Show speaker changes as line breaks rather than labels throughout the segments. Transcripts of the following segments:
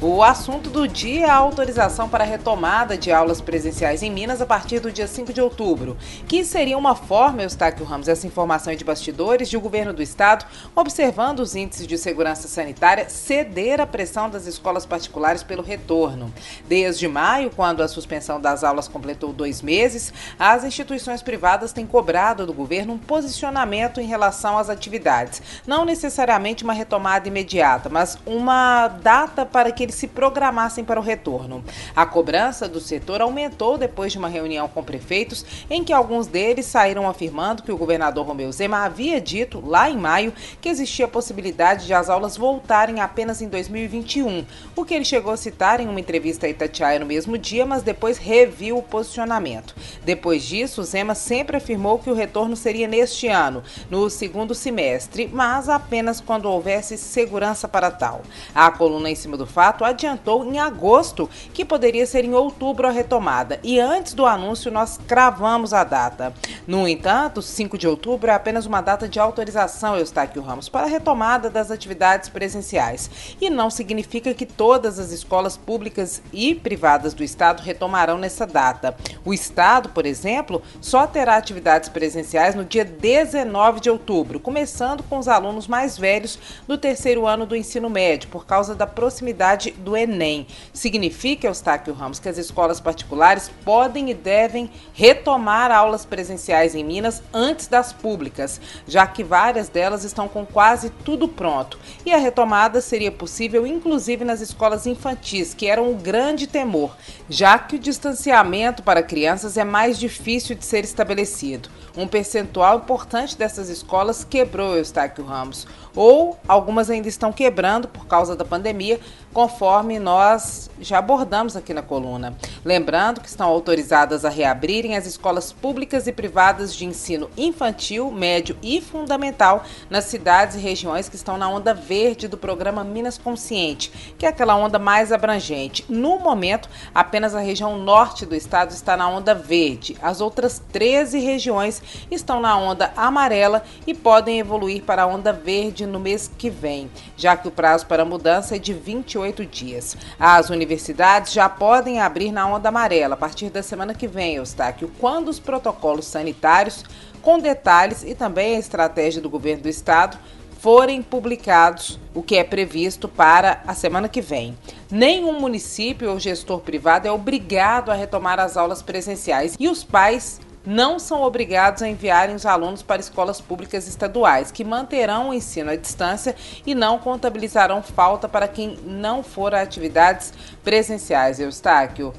O assunto do dia é a autorização para a retomada de aulas presenciais em Minas a partir do dia 5 de outubro, que seria uma forma, Eustáquio Ramos, essa informação é de bastidores, de o governo do estado, observando os índices de segurança sanitária, ceder à pressão das escolas particulares pelo retorno. Desde maio, quando a suspensão das aulas completou dois meses, as instituições privadas têm cobrado do governo um posicionamento em relação às atividades. Não necessariamente uma retomada imediata, mas uma data para que eles se programassem para o retorno. A cobrança do setor aumentou depois de uma reunião com prefeitos, em que alguns deles saíram afirmando que o governador Romeu Zema havia dito, lá em maio, que existia a possibilidade de as aulas voltarem apenas em 2021, o que ele chegou a citar em uma entrevista a Itatiaia no mesmo dia, mas depois reviu o posicionamento. Depois disso, Zema sempre afirmou que o retorno seria neste ano, no segundo semestre, mas apenas quando houvesse segurança para tal. A coluna em cima do fato adiantou em agosto que poderia ser em outubro a retomada e antes do anúncio nós cravamos a data. No entanto, 5 de outubro é apenas uma data de autorização, Eustáquio Ramos, para a retomada das atividades presenciais e não significa que todas as escolas públicas e privadas do Estado retomarão nessa data. O Estado, por exemplo, só terá atividades presenciais no dia 19 de outubro, começando com os alunos mais velhos do terceiro ano do ensino médio, por causa da proximidade do Enem. Significa, Eustáquio Ramos, que as escolas particulares podem e devem retomar aulas presenciais em Minas antes das públicas, já que várias delas estão com quase tudo pronto. E a retomada seria possível, inclusive nas escolas infantis, que eram um grande temor, já que o distanciamento para crianças é mais difícil de ser estabelecido. Um percentual importante dessas escolas quebrou, Eustáquio Ramos, ou algumas ainda estão quebrando por causa da pandemia, conforme nós já abordamos aqui na coluna. Lembrando que estão autorizadas a reabrirem as escolas públicas e privadas de ensino infantil, médio e fundamental nas cidades e regiões que estão na onda verde do programa Minas Consciente, que é aquela onda mais abrangente. No momento, apenas a região norte do estado está na onda verde. As outras 13 regiões estão na onda amarela e podem evoluir para a onda verde no mês que vem, já que o prazo para mudança é de 28 dias. As universidades já podem abrir na onda amarela a partir da semana que vem, Eustáquio, quando os protocolos sanitários com detalhes e também a estratégia do governo do estado forem publicados, o que é previsto para a semana que vem. Nenhum município ou gestor privado é obrigado a retomar as aulas presenciais e os pais não são obrigados a enviarem os alunos para escolas públicas estaduais, que manterão o ensino à distância e não contabilizarão falta para quem não for a atividades presenciais. Eustáquio.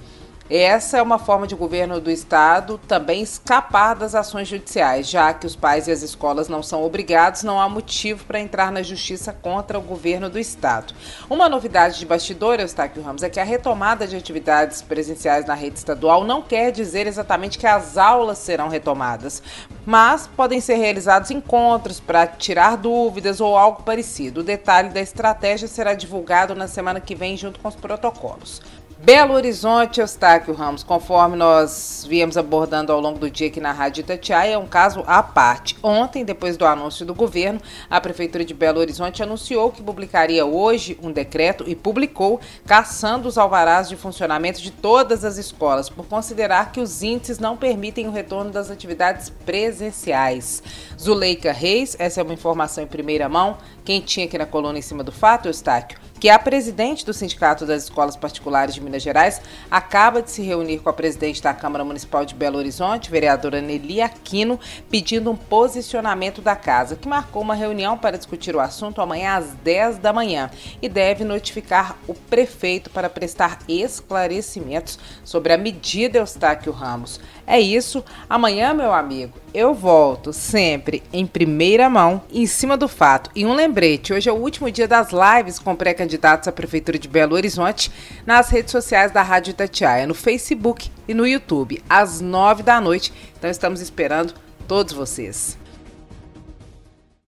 Essa é uma forma de governo do estado também escapar das ações judiciais, já que os pais e as escolas não são obrigados, não há motivo para entrar na justiça contra o governo do estado. Uma novidade de bastidor, Eustáquio Ramos, é que a retomada de atividades presenciais na rede estadual não quer dizer exatamente que as aulas serão retomadas, mas podem ser realizados encontros para tirar dúvidas ou algo parecido. O detalhe da estratégia será divulgado na semana que vem junto com os protocolos. Belo Horizonte, Eustáquio Ramos, conforme nós viemos abordando ao longo do dia aqui na Rádio Itatiaia, é um caso à parte. Ontem, depois do anúncio do governo, a Prefeitura de Belo Horizonte anunciou que publicaria hoje um decreto e publicou caçando os alvarás de funcionamento de todas as escolas, por considerar que os índices não permitem o retorno das atividades presenciais. Zuleika Reis, essa é uma informação em primeira mão, quem tinha aqui na coluna em cima do fato, Eustáquio, que a presidente do Sindicato das Escolas Particulares de Minas Gerais, acaba de se reunir com a presidente da Câmara Municipal de Belo Horizonte, vereadora Nelly Aquino, pedindo um posicionamento da casa, que marcou uma reunião para discutir o assunto amanhã às 10 da manhã e deve notificar o prefeito para prestar esclarecimentos sobre a medida Eustáquio Ramos. É isso. Amanhã, meu amigo, eu volto sempre em primeira mão, em cima do fato. E um lembrete: hoje é o último dia das lives com pré-candidatos à Prefeitura de Belo Horizonte nas redes sociais da Rádio Itatiaia, no Facebook e no YouTube, às nove da noite. Então estamos esperando todos vocês.